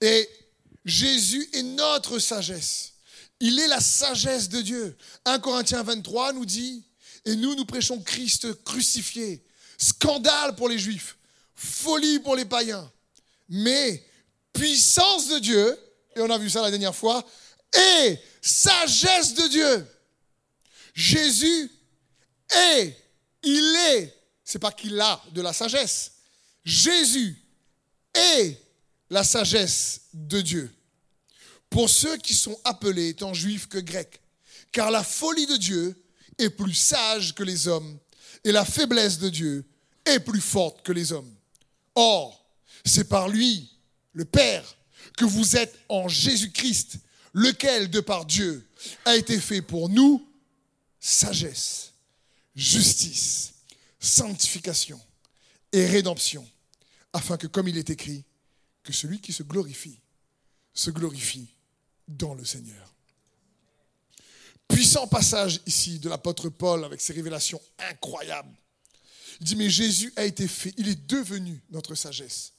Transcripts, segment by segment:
Et Jésus est notre sagesse. Il est la sagesse de Dieu. 1 Corinthiens 23 nous dit, et nous, nous prêchons Christ crucifié. Scandale pour les Juifs, folie pour les païens, mais puissance de Dieu, et on a vu ça la dernière fois, et sagesse de Dieu. Jésus est, il est, c'est pas qu'il a de la sagesse. Jésus est la sagesse de Dieu. Pour ceux qui sont appelés tant juifs que grecs, car la folie de Dieu est plus sage que les hommes, et la faiblesse de Dieu est plus forte que les hommes. Or, c'est par lui, le Père, que vous êtes en Jésus-Christ, lequel, de par Dieu, a été fait pour nous sagesse, justice, sanctification et rédemption, afin que, comme il est écrit, que celui qui se glorifie se glorifie dans le Seigneur. Puissant passage ici de l'apôtre Paul avec ses révélations incroyables. Il dit, mais Jésus a été fait, il est devenu notre sagesse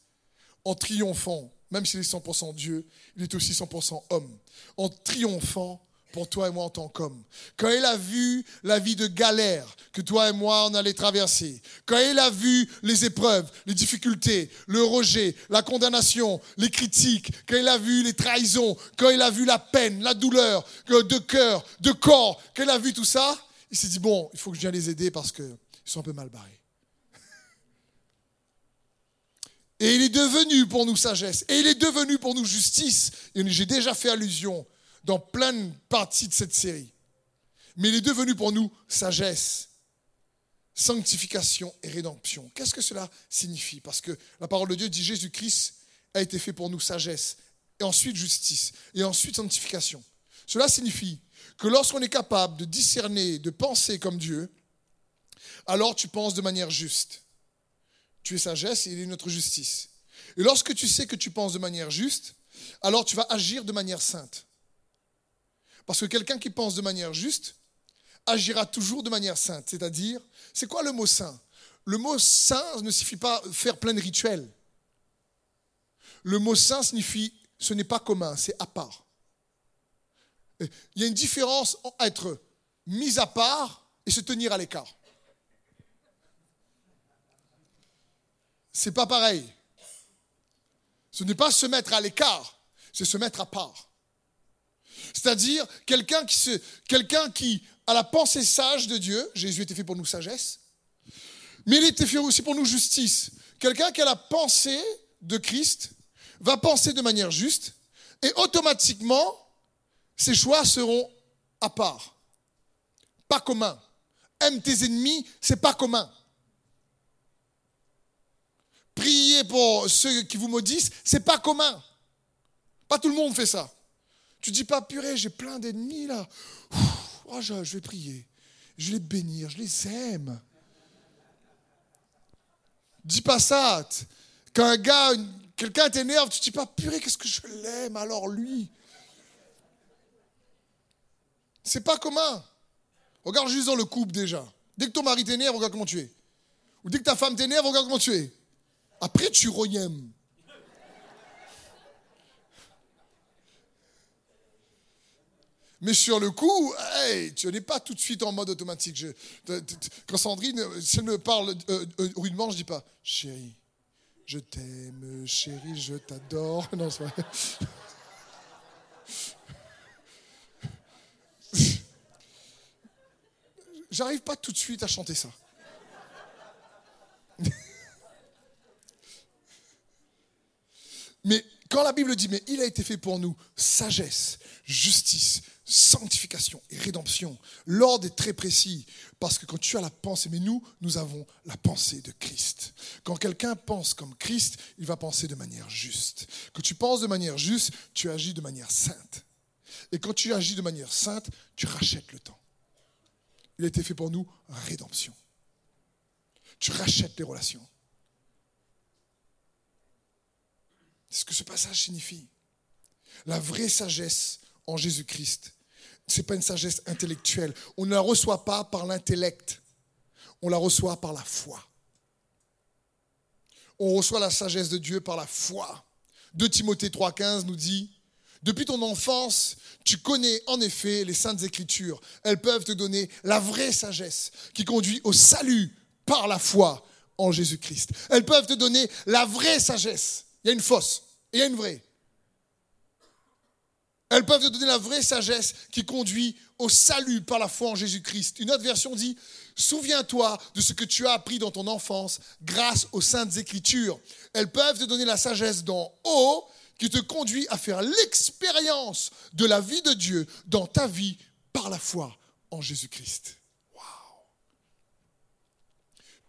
en triomphant, même s'il est 100% Dieu, il est aussi 100% homme, en triomphant pour toi et moi en tant qu'homme. Quand il a vu la vie de galère que toi et moi on allait traverser, quand il a vu les épreuves, les difficultés, le rejet, la condamnation, les critiques, quand il a vu les trahisons, quand il a vu la peine, la douleur de cœur, de corps, quand il a vu tout ça, il s'est dit bon, il faut que je vienne les aider parce qu'ils sont un peu mal barrés. Et il est devenu pour nous sagesse. Et il est devenu pour nous justice. Et j'ai déjà fait allusion dans plein de parties de cette série. Mais il est devenu pour nous sagesse, sanctification et rédemption. Qu'est-ce que cela signifie? Parce que la parole de Dieu dit Jésus-Christ a été fait pour nous sagesse, et ensuite justice, et ensuite sanctification. Cela signifie que lorsqu'on est capable de discerner, de penser comme Dieu, alors tu penses de manière juste. Tu es sagesse et il est notre justice. Et lorsque tu sais que tu penses de manière juste, alors tu vas agir de manière sainte. Parce que quelqu'un qui pense de manière juste agira toujours de manière sainte. C'est-à-dire, c'est quoi le mot saint? Le mot saint ne signifie pas faire plein de rituels. Le mot saint signifie ce n'est pas commun, c'est à part. Il y a une différence entre être mis à part et se tenir à l'écart. C'est pas pareil. Ce n'est pas se mettre à l'écart, c'est se mettre à part. C'est-à-dire quelqu'un qui, se, quelqu'un qui a la pensée sage de Dieu, Jésus était fait pour nous sagesse, mais il était fait aussi pour nous justice. Quelqu'un qui a la pensée de Christ va penser de manière juste et automatiquement, ses choix seront à part, pas communs. Aime tes ennemis, c'est pas commun. Priez pour ceux qui vous maudissent, c'est pas commun. Pas tout le monde fait ça. Tu dis pas, purée, j'ai plein d'ennemis là. Oh, je, vais prier. Je vais les bénir, je les aime. Dis pas ça. Quand un gars, quelqu'un t'énerve, tu dis pas, purée, qu'est-ce que je l'aime alors lui. C'est pas commun. Regarde juste dans le couple déjà. Dès que ton mari t'énerve, regarde comment tu es. Ou dès que ta femme t'énerve, regarde comment tu es. Après, tu royèmes. Mais sur le coup, tu n'es pas tout de suite en mode automatique. quand Sandrine, si elle me parle euh, euh, rudement, je dis pas chérie, je t'aime, chérie, je t'adore. Non, c'est vrai. J'arrive pas tout de suite à chanter ça. Mais quand la Bible dit, mais il a été fait pour nous sagesse, justice, sanctification et rédemption. L'ordre est très précis parce que quand tu as la pensée, mais nous, nous avons la pensée de Christ. Quand quelqu'un pense comme Christ, il va penser de manière juste. Quand tu penses de manière juste, tu agis de manière sainte. Et quand tu agis de manière sainte, tu rachètes le temps. Il a été fait pour nous rédemption. Tu rachètes les relations. C'est ce que ce passage signifie. La vraie sagesse en Jésus-Christ, ce n'est pas une sagesse intellectuelle. On ne la reçoit pas par l'intellect. On la reçoit par la foi. On reçoit la sagesse de Dieu par la foi. 2 Timothée 3,15 nous dit Depuis ton enfance, tu connais en effet les saintes écritures. Elles peuvent te donner la vraie sagesse qui conduit au salut par la foi en Jésus-Christ. Elles peuvent te donner la vraie sagesse. Il y a une fausse et il y a une vraie. Elles peuvent te donner la vraie sagesse qui conduit au salut par la foi en Jésus-Christ. Une autre version dit, souviens-toi de ce que tu as appris dans ton enfance grâce aux saintes écritures. Elles peuvent te donner la sagesse d'en haut qui te conduit à faire l'expérience de la vie de Dieu dans ta vie par la foi en Jésus-Christ. Waouh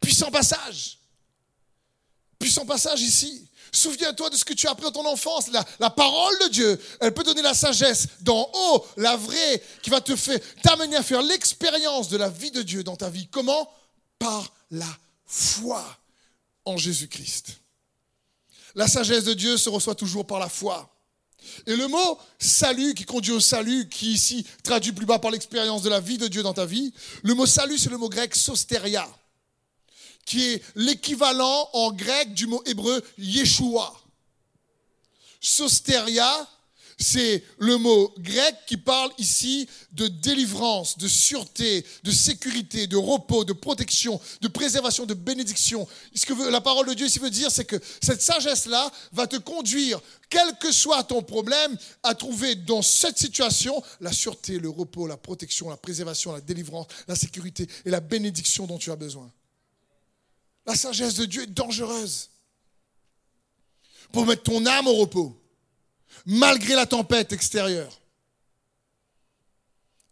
Puissant passage. Puissant passage ici. Souviens-toi de ce que tu as appris dans ton enfance. La, parole de Dieu, elle peut donner la sagesse d'en haut, la vraie, qui va te faire t'amener à faire l'expérience de la vie de Dieu dans ta vie. Comment? Par la foi en Jésus-Christ. La sagesse de Dieu se reçoit toujours par la foi. Et le mot salut qui conduit au salut, qui ici traduit plus bas par l'expérience de la vie de Dieu dans ta vie, le mot salut, c'est le mot grec sosteria qui est l'équivalent en grec du mot hébreu Yeshua. Sosteria, c'est le mot grec qui parle ici de délivrance, de sûreté, de sécurité, de repos, de protection, de préservation, de bénédiction. Ce que la parole de Dieu ici veut dire, c'est que cette sagesse-là va te conduire, quel que soit ton problème, à trouver dans cette situation la sûreté, le repos, la protection, la préservation, la délivrance, la sécurité et la bénédiction dont tu as besoin. La sagesse de Dieu est dangereuse pour mettre ton âme au repos, malgré la tempête extérieure.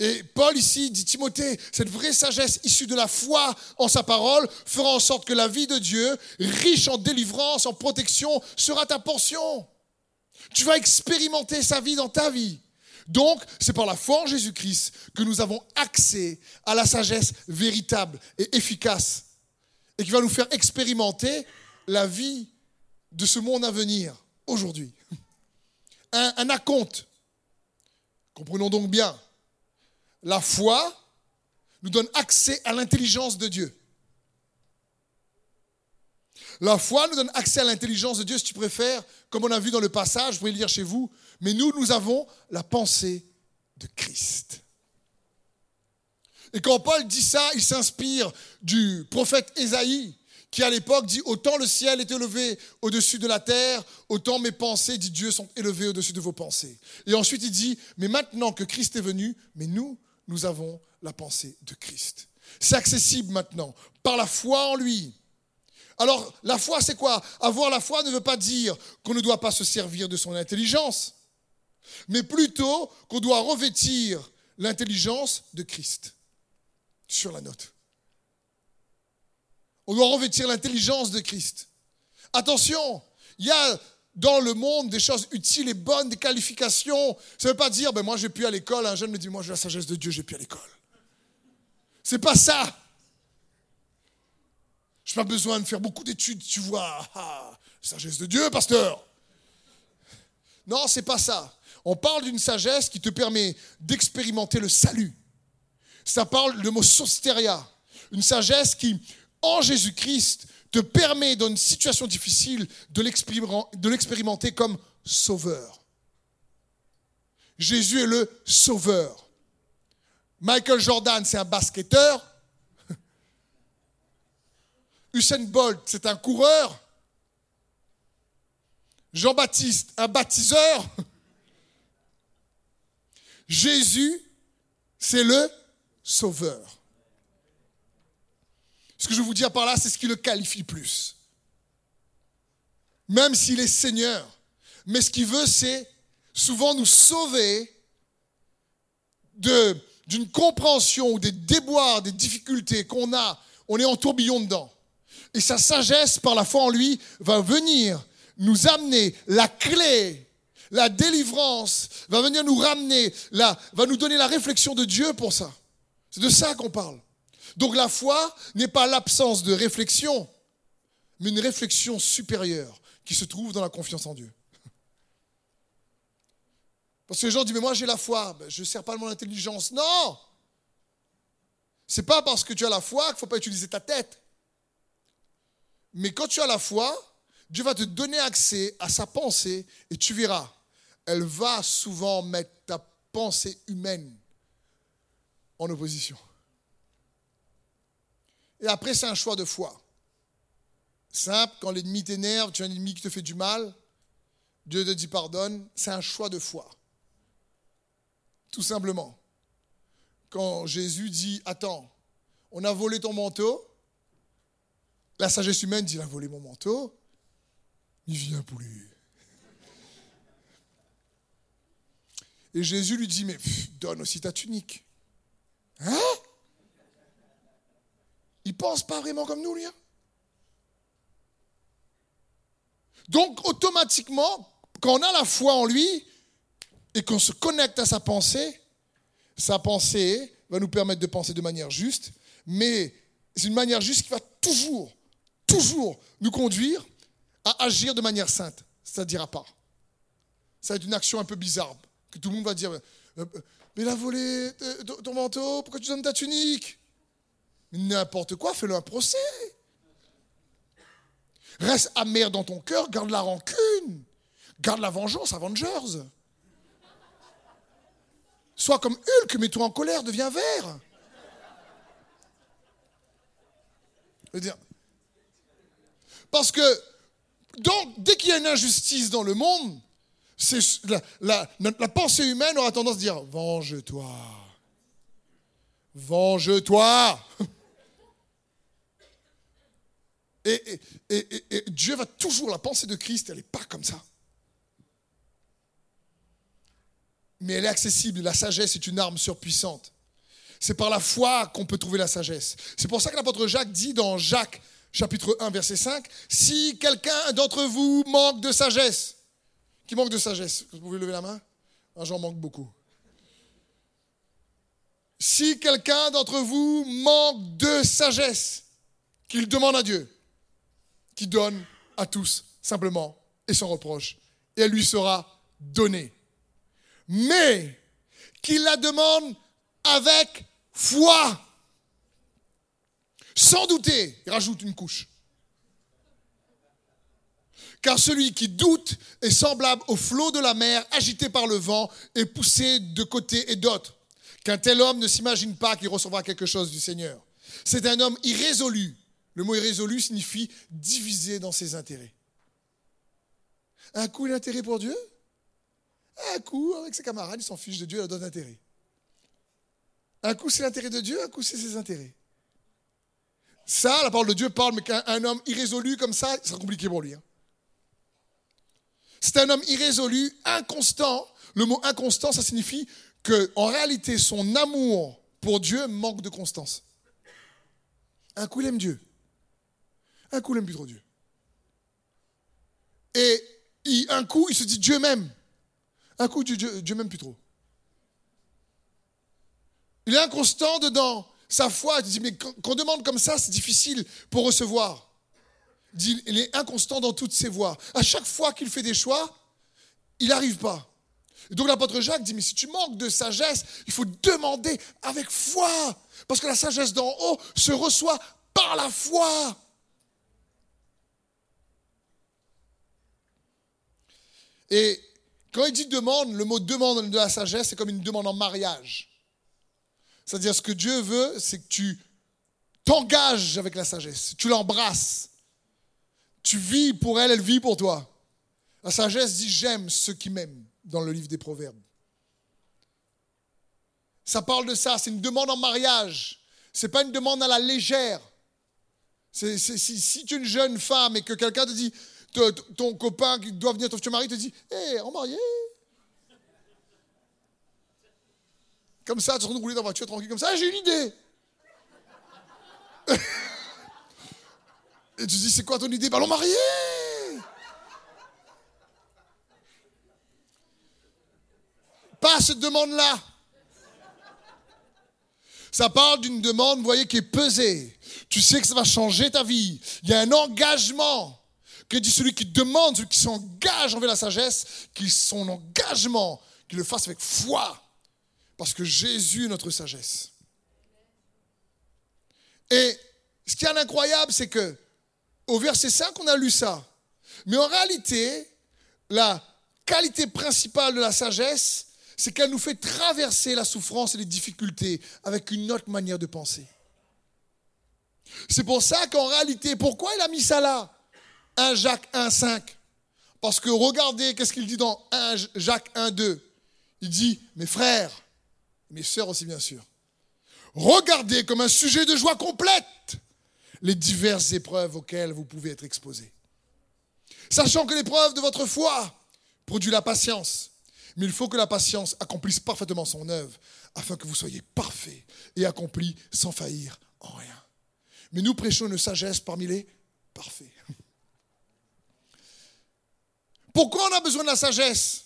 Et Paul ici dit, Timothée, cette vraie sagesse issue de la foi en sa parole fera en sorte que la vie de Dieu, riche en délivrance, en protection, sera ta portion. Tu vas expérimenter sa vie dans ta vie. Donc, c'est par la foi en Jésus-Christ que nous avons accès à la sagesse véritable et efficace et qui va nous faire expérimenter la vie de ce monde à venir aujourd'hui. Un, un acompte. Comprenons donc bien. La foi nous donne accès à l'intelligence de Dieu. La foi nous donne accès à l'intelligence de Dieu, si tu préfères, comme on a vu dans le passage, vous pouvez le lire chez vous. Mais nous, nous avons la pensée de Christ. Et quand Paul dit ça, il s'inspire du prophète Ésaïe, qui à l'époque dit Autant le ciel est élevé au-dessus de la terre, autant mes pensées, dit Dieu, sont élevées au-dessus de vos pensées. Et ensuite il dit Mais maintenant que Christ est venu, mais nous, nous avons la pensée de Christ. C'est accessible maintenant, par la foi en lui. Alors, la foi, c'est quoi? Avoir la foi ne veut pas dire qu'on ne doit pas se servir de son intelligence, mais plutôt qu'on doit revêtir l'intelligence de Christ sur la note. On doit revêtir l'intelligence de Christ. Attention, il y a dans le monde des choses utiles et bonnes, des qualifications. Ça ne veut pas dire, ben moi j'ai pu à l'école, un jeune me dit, moi j'ai la sagesse de Dieu, j'ai pu à l'école. C'est pas ça. Je n'ai pas besoin de faire beaucoup d'études, tu vois. Ah, sagesse de Dieu, pasteur. Non, c'est pas ça. On parle d'une sagesse qui te permet d'expérimenter le salut ça parle le mot sosteria, une sagesse qui, en Jésus-Christ, te permet dans une situation difficile de l'expérimenter comme sauveur. Jésus est le sauveur. Michael Jordan, c'est un basketteur. Usain Bolt, c'est un coureur. Jean-Baptiste, un baptiseur. Jésus, c'est le sauveur. Ce que je veux vous dire par là, c'est ce qui le qualifie plus. Même s'il est Seigneur. Mais ce qu'il veut, c'est souvent nous sauver d'une compréhension ou des déboires, des difficultés qu'on a. On est en tourbillon dedans. Et sa sagesse, par la foi en lui, va venir nous amener la clé, la délivrance, va venir nous ramener, la, va nous donner la réflexion de Dieu pour ça. C'est de ça qu'on parle. Donc la foi n'est pas l'absence de réflexion, mais une réflexion supérieure qui se trouve dans la confiance en Dieu. Parce que les gens disent, mais moi j'ai la foi, ben, je ne sers pas de mon intelligence. Non C'est pas parce que tu as la foi qu'il ne faut pas utiliser ta tête. Mais quand tu as la foi, Dieu va te donner accès à sa pensée et tu verras, elle va souvent mettre ta pensée humaine en opposition. Et après, c'est un choix de foi. Simple, quand l'ennemi t'énerve, tu as un ennemi qui te fait du mal, Dieu te dit pardonne, c'est un choix de foi. Tout simplement. Quand Jésus dit, attends, on a volé ton manteau, la sagesse humaine dit, il a volé mon manteau, il vient pour lui. Et Jésus lui dit, mais donne aussi ta tunique. Hein? Il pense pas vraiment comme nous, lui. Hein? Donc, automatiquement, quand on a la foi en lui et qu'on se connecte à sa pensée, sa pensée va nous permettre de penser de manière juste, mais c'est une manière juste qui va toujours, toujours nous conduire à agir de manière sainte, c'est-à-dire à part. Ça va être une action un peu bizarre, que tout le monde va dire, euh, euh, mais il a volé euh, ton manteau, pourquoi tu donnes ta tunique? N'importe quoi, fais-le un procès. Reste amer dans ton cœur, garde la rancune, garde la vengeance, Avengers. Sois comme Hulk, mets-toi en colère, deviens vert. Parce que donc, dès qu'il y a une injustice dans le monde, la, pensée humaine aura tendance à dire Venge-toi. Venge-toi. Et, Dieu va toujours, la pensée de Christ, elle n'est pas comme ça. Mais elle est accessible. La sagesse est une arme surpuissante. C'est par la foi qu'on peut trouver la sagesse. C'est pour ça que l'apôtre Jacques dit dans Jacques chapitre 1 verset 5, si quelqu'un d'entre vous manque de sagesse, qui manque de sagesse Vous pouvez lever la main? Ah, J'en manque beaucoup. Si quelqu'un d'entre vous manque de sagesse, qu'il demande à Dieu, qui donne à tous simplement et sans reproche, et elle lui sera donnée. Mais qu'il la demande avec foi, sans douter, il rajoute une couche. Car celui qui doute est semblable au flot de la mer, agité par le vent et poussé de côté et d'autre. Qu'un tel homme ne s'imagine pas qu'il recevra quelque chose du Seigneur. C'est un homme irrésolu, le mot irrésolu signifie diviser dans ses intérêts. Un coup, il a pour Dieu? Un coup, avec ses camarades, il s'en fiche de Dieu, il a d'autres intérêts. Un coup, c'est l'intérêt de Dieu, un coup, c'est ses intérêts. Ça, la parole de Dieu parle, mais qu'un homme irrésolu comme ça, sera compliqué pour lui. Hein. C'est un homme irrésolu, inconstant. Le mot inconstant, ça signifie qu'en réalité, son amour pour Dieu manque de constance. Un coup, il aime Dieu. Un coup, il n'aime plus trop Dieu. Et un coup, il se dit Dieu m'aime. Un coup, Dieu, Dieu, m'aime plus trop. Il est inconstant dedans. Sa foi, il dit, mais qu'on demande comme ça, c'est difficile pour recevoir. Il est inconstant dans toutes ses voies. À chaque fois qu'il fait des choix, il n'arrive pas. Et donc l'apôtre Jacques dit, mais si tu manques de sagesse, il faut demander avec foi. Parce que la sagesse d'en haut se reçoit par la foi. Et quand il dit demande, le mot demande de la sagesse, c'est comme une demande en mariage. C'est-à-dire ce que Dieu veut, c'est que tu t'engages avec la sagesse, tu l'embrasses. Tu vis pour elle, elle vit pour toi. La sagesse dit j'aime ceux qui m'aiment dans le livre des Proverbes. Ça parle de ça, c'est une demande en mariage. Ce n'est pas une demande à la légère. si, tu es une jeune femme et que quelqu'un te dit ton copain qui doit venir, ton futur mari te dit Hé, hey, en marié Comme ça, tu de rouler dans la voiture tranquille, comme ça, j'ai une idée Et tu dis C'est quoi ton idée? Ballon marié Pas cette demande-là. Ça parle d'une demande, vous voyez, qui est pesée. Tu sais que ça va changer ta vie. Il y a un engagement. Que dit celui qui demande, celui qui s'engage envers la sagesse, qu'il son engagement, qu'il le fasse avec foi. Parce que Jésus est notre sagesse. Et ce qui est incroyable, c'est que au verset 5, on a lu ça. Mais en réalité, la qualité principale de la sagesse, c'est qu'elle nous fait traverser la souffrance et les difficultés avec une autre manière de penser. C'est pour ça qu'en réalité, pourquoi il a mis ça là? 1 Jacques 1,5 Parce que regardez, qu'est-ce qu'il dit dans 1 Jacques 1,2 Il dit, mes frères, mes sœurs aussi bien sûr, regardez comme un sujet de joie complète les diverses épreuves auxquelles vous pouvez être exposés. Sachant que l'épreuve de votre foi produit la patience. Mais il faut que la patience accomplisse parfaitement son œuvre, afin que vous soyez parfaits et accomplis sans faillir en rien. Mais nous prêchons une sagesse parmi les parfaits. Pourquoi on a besoin de la sagesse?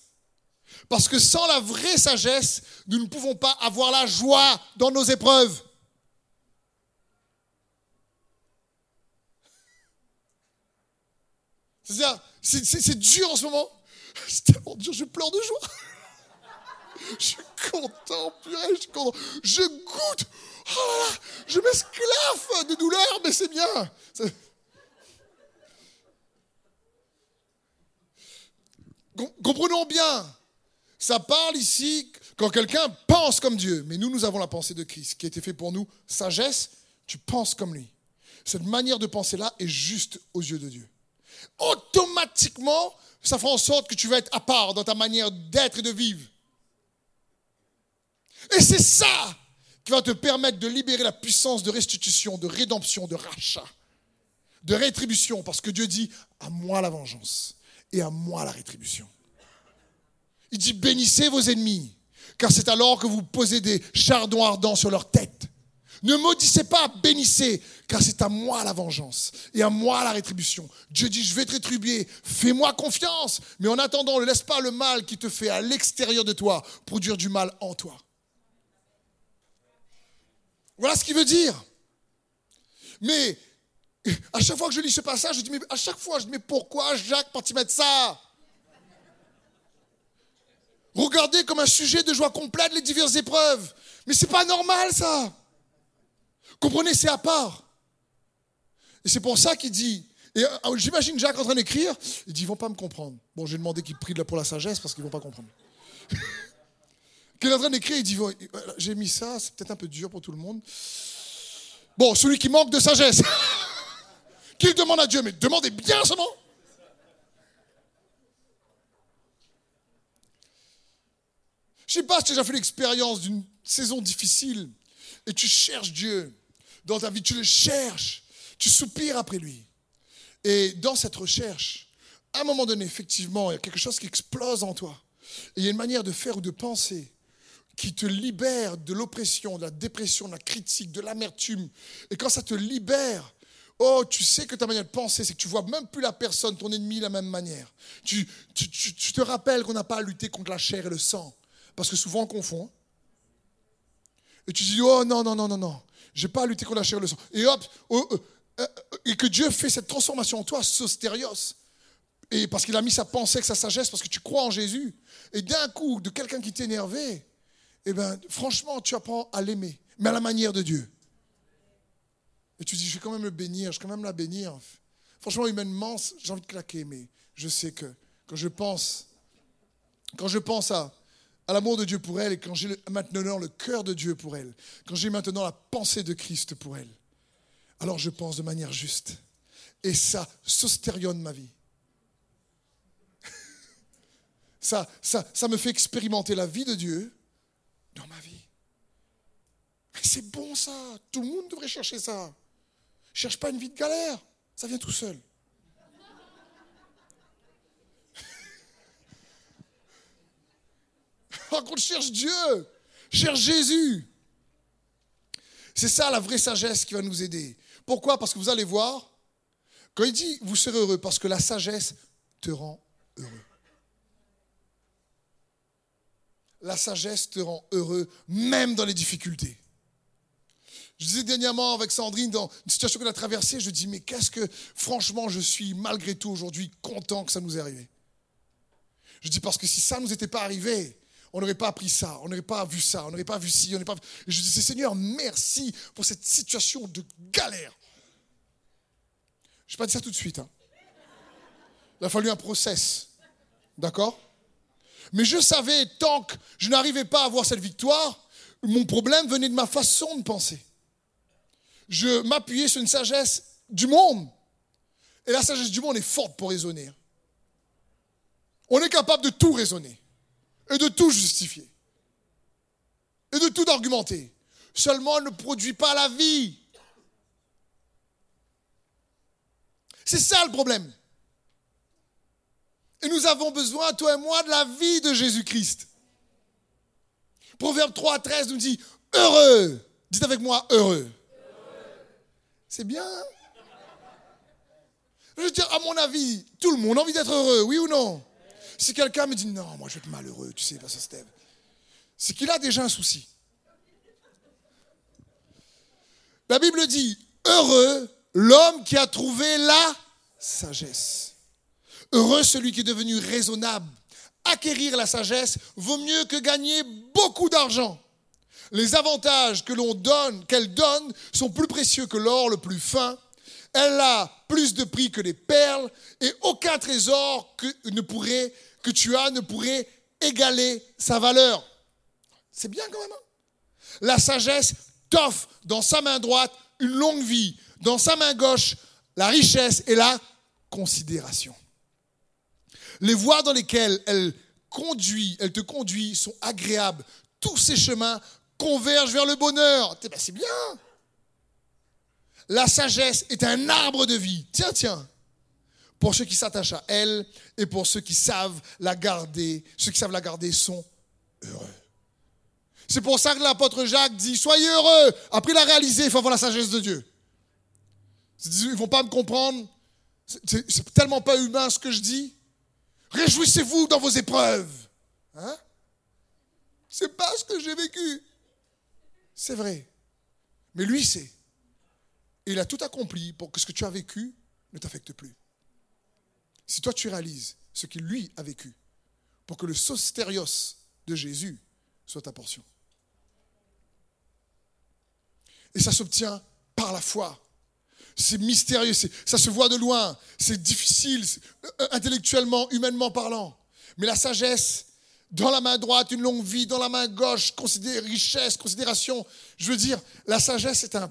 Parce que sans la vraie sagesse, nous ne pouvons pas avoir la joie dans nos épreuves. C'est dur en ce moment. C'est tellement dur, je pleure de joie. Je suis content, purée, je suis content. Je goûte. Oh là là, je m'esclaffe de douleur, mais c'est bien. Comprenons bien. Ça parle ici quand quelqu'un pense comme Dieu. Mais nous, nous avons la pensée de Christ qui a été fait pour nous. Sagesse, tu penses comme lui. Cette manière de penser-là est juste aux yeux de Dieu. Automatiquement, ça fera en sorte que tu vas être à part dans ta manière d'être et de vivre. Et c'est ça qui va te permettre de libérer la puissance de restitution, de rédemption, de rachat, de rétribution, parce que Dieu dit, à moi la vengeance et à moi la rétribution. Il dit, bénissez vos ennemis, car c'est alors que vous posez des chardons ardents sur leur tête. Ne maudissez pas, bénissez, car c'est à moi la vengeance et à moi la rétribution. Dieu dit, je vais te rétribuer, fais-moi confiance, mais en attendant, ne laisse pas le mal qui te fait à l'extérieur de toi produire du mal en toi. Voilà ce qu'il veut dire. Mais à chaque fois que je lis ce passage, je dis, mais à chaque fois, je dis, mais pourquoi Jacques tu mettre ça? Regardez comme un sujet de joie complète les diverses épreuves. Mais c'est pas normal ça. Comprenez, c'est à part. Et c'est pour ça qu'il dit, et euh, j'imagine Jacques en train d'écrire, il dit, ils vont pas me comprendre. Bon, j'ai demandé qu'il prie pour la sagesse parce qu'ils vont pas comprendre. qu'il est en train d'écrire, il dit, j'ai mis ça, c'est peut-être un peu dur pour tout le monde. Bon, celui qui manque de sagesse, qu'il demande à Dieu, mais demandez bien seulement. Je sais pas si tu as déjà fait l'expérience d'une saison difficile et tu cherches Dieu dans ta vie, tu le cherches, tu soupires après lui. Et dans cette recherche, à un moment donné, effectivement, il y a quelque chose qui explose en toi. Et il y a une manière de faire ou de penser qui te libère de l'oppression, de la dépression, de la critique, de l'amertume. Et quand ça te libère, oh, tu sais que ta manière de penser, c'est que tu vois même plus la personne, ton ennemi, de la même manière. Tu, tu, tu te rappelles qu'on n'a pas à lutter contre la chair et le sang. Parce que souvent on confond. Et tu dis, oh non, non, non, non, non. J'ai pas à lutter contre la chair et le sang. Et hop, oh, euh, euh, et que Dieu fait cette transformation en toi, sostérios. Et parce qu'il a mis sa pensée avec sa sagesse, parce que tu crois en Jésus. Et d'un coup, de quelqu'un qui t'énervait, eh bien, franchement, tu apprends à l'aimer, mais à la manière de Dieu. Et tu dis, je vais quand même le bénir, je vais quand même la bénir. Franchement, humainement, j'ai envie de claquer, mais je sais que quand je pense, quand je pense à, l'amour de Dieu pour elle et quand j'ai maintenant le cœur de Dieu pour elle, quand j'ai maintenant la pensée de Christ pour elle, alors je pense de manière juste. Et ça sostérionne ma vie. Ça, ça, ça me fait expérimenter la vie de Dieu dans ma vie. c'est bon ça. Tout le monde devrait chercher ça. Cherche pas une vie de galère. Ça vient tout seul. Par contre, cherche Dieu, cherche Jésus. C'est ça la vraie sagesse qui va nous aider. Pourquoi? Parce que vous allez voir, quand il dit vous serez heureux, parce que la sagesse te rend heureux. La sagesse te rend heureux, même dans les difficultés. Je disais dernièrement avec Sandrine, dans une situation qu'elle a traversée, je dis, mais qu'est-ce que, franchement, je suis malgré tout aujourd'hui content que ça nous est arrivé? Je dis, parce que si ça ne nous était pas arrivé, on n'aurait pas appris ça, on n'aurait pas vu ça, on n'aurait pas vu ci, on n'aurait pas. Et je disais, Seigneur, merci pour cette situation de galère. Je ne vais pas dire ça tout de suite. Hein. Il a fallu un process. D'accord? Mais je savais, tant que je n'arrivais pas à avoir cette victoire, mon problème venait de ma façon de penser. Je m'appuyais sur une sagesse du monde. Et la sagesse du monde est forte pour raisonner. On est capable de tout raisonner et de tout justifier et de tout argumenter. Seulement, ne produit pas la vie. C'est ça le problème. Et nous avons besoin, toi et moi, de la vie de Jésus-Christ. Proverbe 3, 13 nous dit heureux. Dites avec moi heureux. C'est bien. Hein? Je veux dire, à mon avis, tout le monde a envie d'être heureux, oui ou non? Si quelqu'un me dit non, moi je vais être malheureux, tu sais, pas ça, Steve, c'est qu'il a déjà un souci. La Bible dit heureux l'homme qui a trouvé la sagesse. Heureux celui qui est devenu raisonnable. Acquérir la sagesse vaut mieux que gagner beaucoup d'argent. Les avantages que l'on donne, qu'elle donne, sont plus précieux que l'or le plus fin. Elle a plus de prix que les perles et aucun trésor ne pourrait, que tu as ne pourrait égaler sa valeur. C'est bien quand même. Hein. la sagesse t'offre dans sa main droite une longue vie, dans sa main gauche la richesse et la considération. Les voies dans lesquelles elle conduit, elle te conduit sont agréables. Tous ces chemins convergent vers le bonheur. Eh ben, c'est bien. La sagesse est un arbre de vie. Tiens, tiens. Pour ceux qui s'attachent à elle et pour ceux qui savent la garder, ceux qui savent la garder sont heureux. C'est pour ça que l'apôtre Jacques dit Soyez heureux. Après, il a réalisé il faut avoir la sagesse de Dieu. Ils ne vont pas me comprendre. C'est tellement pas humain ce que je dis. Réjouissez-vous dans vos épreuves. Hein? C'est pas ce que j'ai vécu. C'est vrai. Mais lui sait. Il a tout accompli pour que ce que tu as vécu ne t'affecte plus. Si toi tu réalises ce qu'il lui a vécu, pour que le sostérios de Jésus soit ta portion. Et ça s'obtient par la foi. C'est mystérieux, ça se voit de loin, c'est difficile, euh, intellectuellement, humainement parlant. Mais la sagesse, dans la main droite, une longue vie, dans la main gauche, richesse, considération. Je veux dire, la sagesse est un.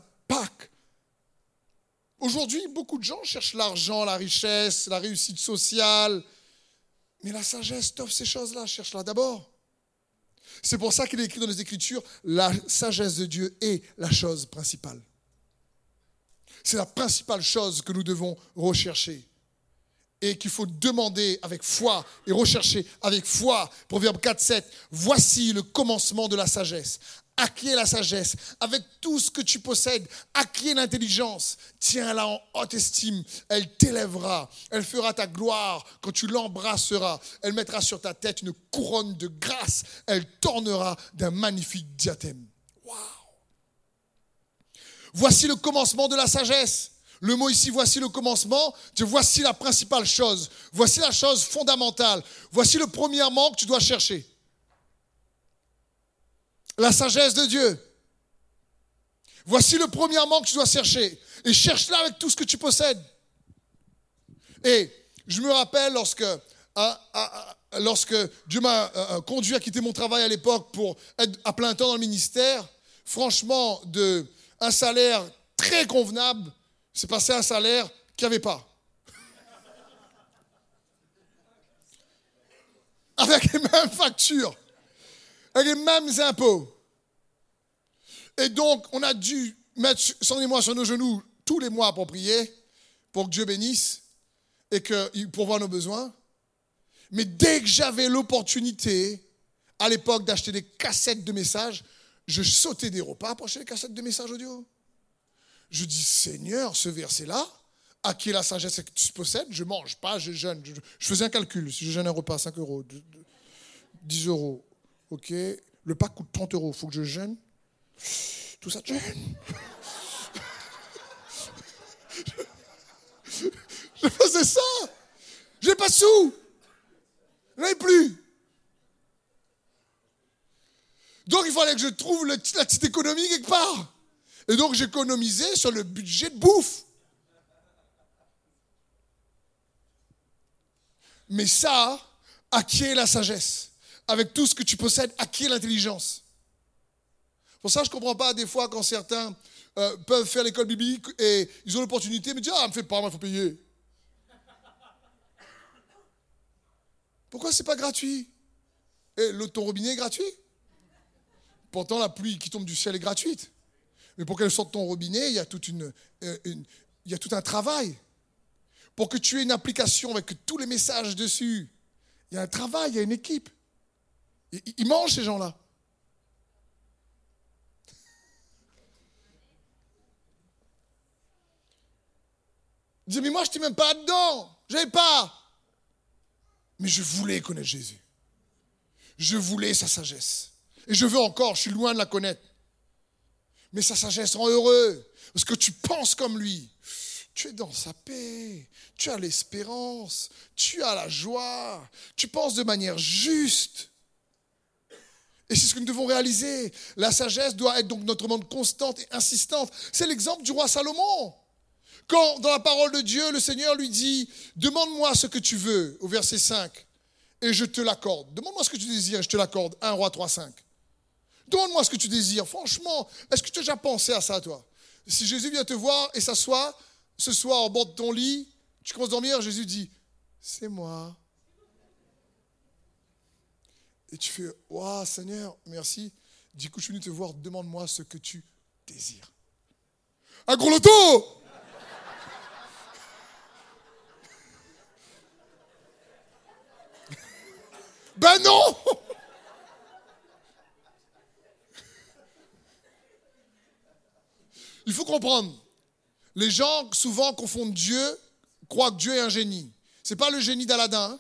Aujourd'hui, beaucoup de gens cherchent l'argent, la richesse, la réussite sociale. Mais la sagesse t'offre ces choses-là, cherche-la d'abord. C'est pour ça qu'il est écrit dans les Écritures, la sagesse de Dieu est la chose principale. C'est la principale chose que nous devons rechercher et qu'il faut demander avec foi et rechercher avec foi. Proverbe 4, 7. Voici le commencement de la sagesse. Acquiers la sagesse avec tout ce que tu possèdes. Acquiers l'intelligence. Tiens-la en haute estime. Elle t'élèvera. Elle fera ta gloire quand tu l'embrasseras. Elle mettra sur ta tête une couronne de grâce. Elle t'ornera d'un magnifique diathème. Waouh! Voici le commencement de la sagesse. Le mot ici, voici le commencement, voici la principale chose, voici la chose fondamentale, voici le premièrement que tu dois chercher. La sagesse de Dieu. Voici le premièrement que tu dois chercher. Et cherche-la avec tout ce que tu possèdes. Et je me rappelle lorsque, Dieu m'a euh, euh, conduit à quitter mon travail à l'époque pour être à plein temps dans le ministère, franchement, de un salaire très convenable, c'est passé un salaire qu'il n'y avait pas. Avec les mêmes factures, avec les mêmes impôts. Et donc, on a dû mettre son et moi sur nos genoux tous les mois pour prier, pour que Dieu bénisse et qu'il pourvoie nos besoins. Mais dès que j'avais l'opportunité, à l'époque, d'acheter des cassettes de messages, je sautais des repas pour acheter des cassettes de messages audio. Je dis, Seigneur, ce verset-là, à qui est la sagesse que tu possèdes, je mange pas, je jeûne. Je, faisais un calcul. Si je jeûne un repas, 5 euros, 10 euros, ok. Le pack coûte 30 euros, faut que je jeûne. Tout ça, jeûne. je faisais ça. J'ai pas de sous. Je n'avais plus. Donc il fallait que je trouve la petite économie quelque part. Et donc j'économisais sur le budget de bouffe. Mais ça, acquiert la sagesse. Avec tout ce que tu possèdes, acquiert l'intelligence. Pour ça, je ne comprends pas des fois quand certains euh, peuvent faire l'école biblique et ils ont l'opportunité, mais disent Ah, me fait pas, il faut payer. Pourquoi c'est pas gratuit? Et le, ton robinet est gratuit Pourtant, la pluie qui tombe du ciel est gratuite. Mais pour qu'elle sorte ton robinet, il y, a toute une, euh, il y a tout un travail. Pour que tu aies une application avec tous les messages dessus, il y a un travail, il y a une équipe. Ils mangent ces gens-là. Dis, mais moi, je n'étais même pas dedans. Je pas. Mais je voulais connaître Jésus. Je voulais sa sagesse. Et je veux encore, je suis loin de la connaître. Mais sa sagesse rend heureux. Parce que tu penses comme lui. Tu es dans sa paix. Tu as l'espérance. Tu as la joie. Tu penses de manière juste. Et c'est ce que nous devons réaliser. La sagesse doit être donc notre monde constante et insistante. C'est l'exemple du roi Salomon. Quand dans la parole de Dieu, le Seigneur lui dit, demande-moi ce que tu veux, au verset 5, et je te l'accorde. Demande-moi ce que tu désires et je te l'accorde. 1 roi 3, 5. Demande-moi ce que tu désires. Franchement, est-ce que tu as déjà pensé à ça, toi? Si Jésus vient te voir et s'assoit ce soir au bord de ton lit, tu commences à dormir, Jésus dit, c'est moi. Et tu fais, waouh, Seigneur, merci. Du coup, je suis venu te voir, demande-moi ce que tu désires. Un gros loto Ben non Il faut comprendre. Les gens souvent confondent Dieu, croient que Dieu est un génie. Ce n'est pas le génie d'Aladin. Hein.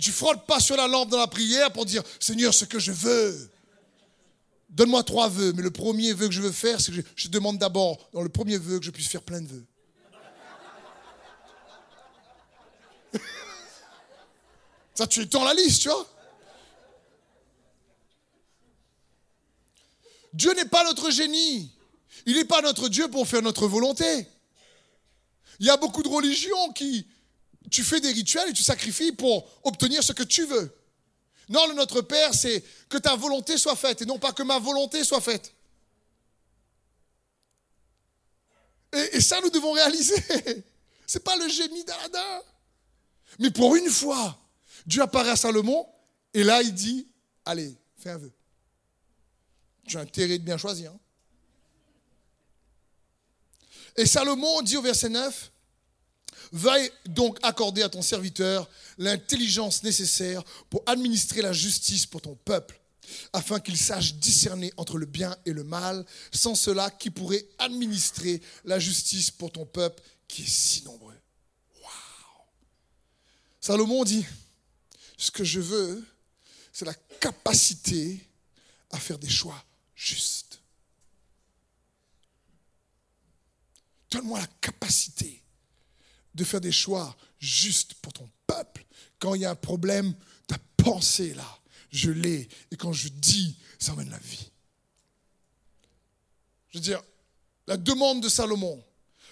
Tu frottes pas sur la lampe dans la prière pour dire Seigneur, ce que je veux. Donne-moi trois vœux, mais le premier vœu que je veux faire, c'est que je, demande d'abord, dans le premier vœu, que je puisse faire plein de vœux. Ça, tu étends la liste, tu vois. Dieu n'est pas notre génie. Il n'est pas notre Dieu pour faire notre volonté. Il y a beaucoup de religions qui, tu fais des rituels et tu sacrifies pour obtenir ce que tu veux. Non, le Notre Père, c'est que ta volonté soit faite et non pas que ma volonté soit faite. Et, ça, nous devons réaliser. Ce n'est pas le génie d'Aladin. Mais pour une fois, Dieu apparaît à Salomon et là, il dit Allez, fais un vœu. Tu as intérêt de bien choisir. Hein. Et Salomon dit au verset 9, Veuille donc accorder à ton serviteur l'intelligence nécessaire pour administrer la justice pour ton peuple, afin qu'il sache discerner entre le bien et le mal. Sans cela, qui pourrait administrer la justice pour ton peuple qui est si nombreux Waouh Salomon dit, ce que je veux, c'est la capacité à faire des choix justes. Donne-moi la capacité de faire des choix justes pour ton peuple. Quand il y a un problème, ta pensée là, je l'ai. Et quand je dis, ça emmène la vie. Je veux dire, la demande de Salomon,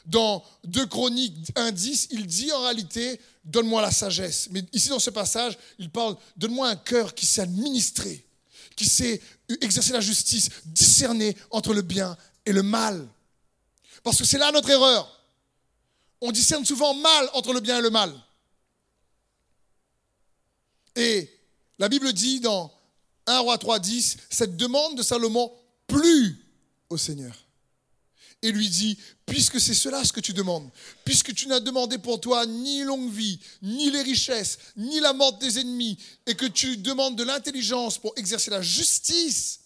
dans 2 Chroniques 1.10, il dit en réalité, donne-moi la sagesse. Mais ici dans ce passage, il parle, donne-moi un cœur qui sait administrer, qui sait exercer la justice, discerner entre le bien et le mal. Parce que c'est là notre erreur. On discerne souvent mal entre le bien et le mal. Et la Bible dit dans 1 roi 3, 10, cette demande de Salomon plut au Seigneur. Et lui dit, puisque c'est cela ce que tu demandes, puisque tu n'as demandé pour toi ni longue vie, ni les richesses, ni la mort des ennemis, et que tu demandes de l'intelligence pour exercer la justice,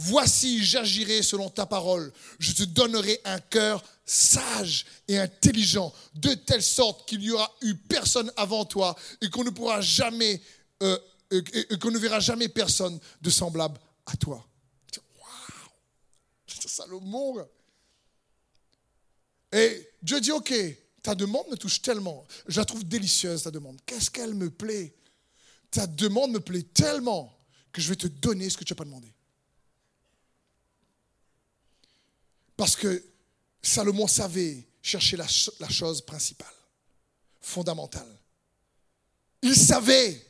Voici, j'agirai selon ta parole. Je te donnerai un cœur sage et intelligent, de telle sorte qu'il n'y aura eu personne avant toi et qu'on ne pourra jamais, euh, qu'on ne verra jamais personne de semblable à toi. Waouh Salomon. Et Dieu dit, ok, ta demande me touche tellement. Je la trouve délicieuse, ta demande. Qu'est-ce qu'elle me plaît? Ta demande me plaît tellement que je vais te donner ce que tu n'as pas demandé. Parce que Salomon savait chercher la, chose principale, fondamentale. Il savait.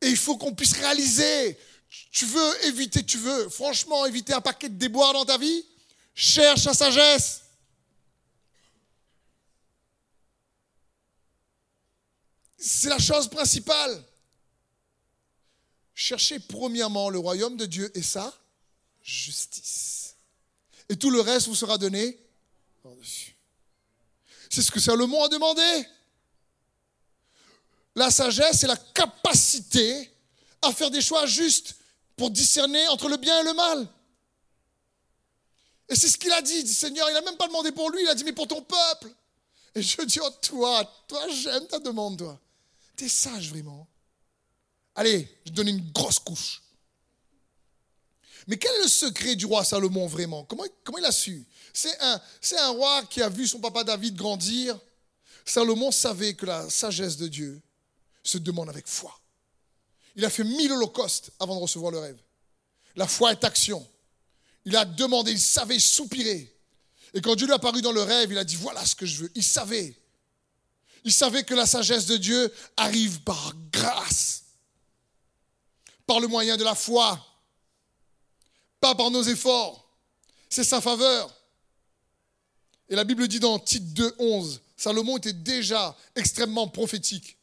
Et il faut qu'on puisse réaliser. Tu veux éviter, tu veux franchement éviter un paquet de déboires dans ta vie? Cherche la sagesse. C'est la chose principale. Cherchez premièrement le royaume de Dieu et sa justice. Et tout le reste vous sera donné par-dessus. C'est ce que Salomon a demandé. La sagesse, c'est la capacité à faire des choix justes pour discerner entre le bien et le mal. Et c'est ce qu'il a dit. Seigneur, il n'a même pas demandé pour lui, il a dit, mais pour ton peuple. Et je dis, oh toi, toi, j'aime ta demande, toi. T'es sage vraiment. Allez, je donne une grosse couche. Mais quel est le secret du roi Salomon vraiment? Comment, comment il a su? C'est un, c'est un roi qui a vu son papa David grandir. Salomon savait que la sagesse de Dieu se demande avec foi. Il a fait mille holocaustes avant de recevoir le rêve. La foi est action. Il a demandé, il savait soupirer. Et quand Dieu lui a apparu dans le rêve, il a dit, voilà ce que je veux. Il savait. Il savait que la sagesse de Dieu arrive par grâce, par le moyen de la foi, pas par nos efforts. C'est sa faveur. Et la Bible dit dans Tite 2, 11, Salomon était déjà extrêmement prophétique.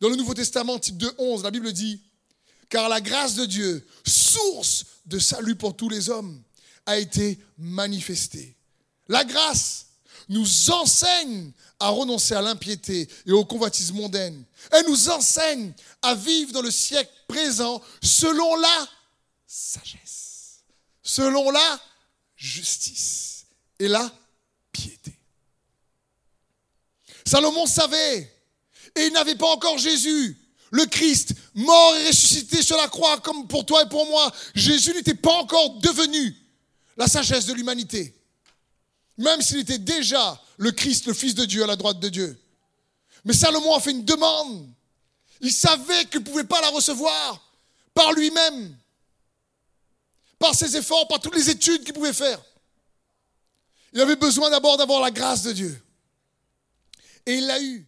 Dans le Nouveau Testament, Tite 2, 11, la Bible dit, car la grâce de Dieu, source de salut pour tous les hommes, a été manifestée. La grâce nous enseigne à renoncer à l'impiété et aux convoitises mondaines. Elle nous enseigne à vivre dans le siècle présent selon la sagesse, selon la justice et la piété. Salomon savait, et il n'avait pas encore Jésus, le Christ, mort et ressuscité sur la croix comme pour toi et pour moi. Jésus n'était pas encore devenu la sagesse de l'humanité, même s'il était déjà le Christ, le Fils de Dieu à la droite de Dieu. Mais Salomon a fait une demande. Il savait qu'il ne pouvait pas la recevoir par lui-même, par ses efforts, par toutes les études qu'il pouvait faire. Il avait besoin d'abord d'avoir la grâce de Dieu. Et il l'a eu.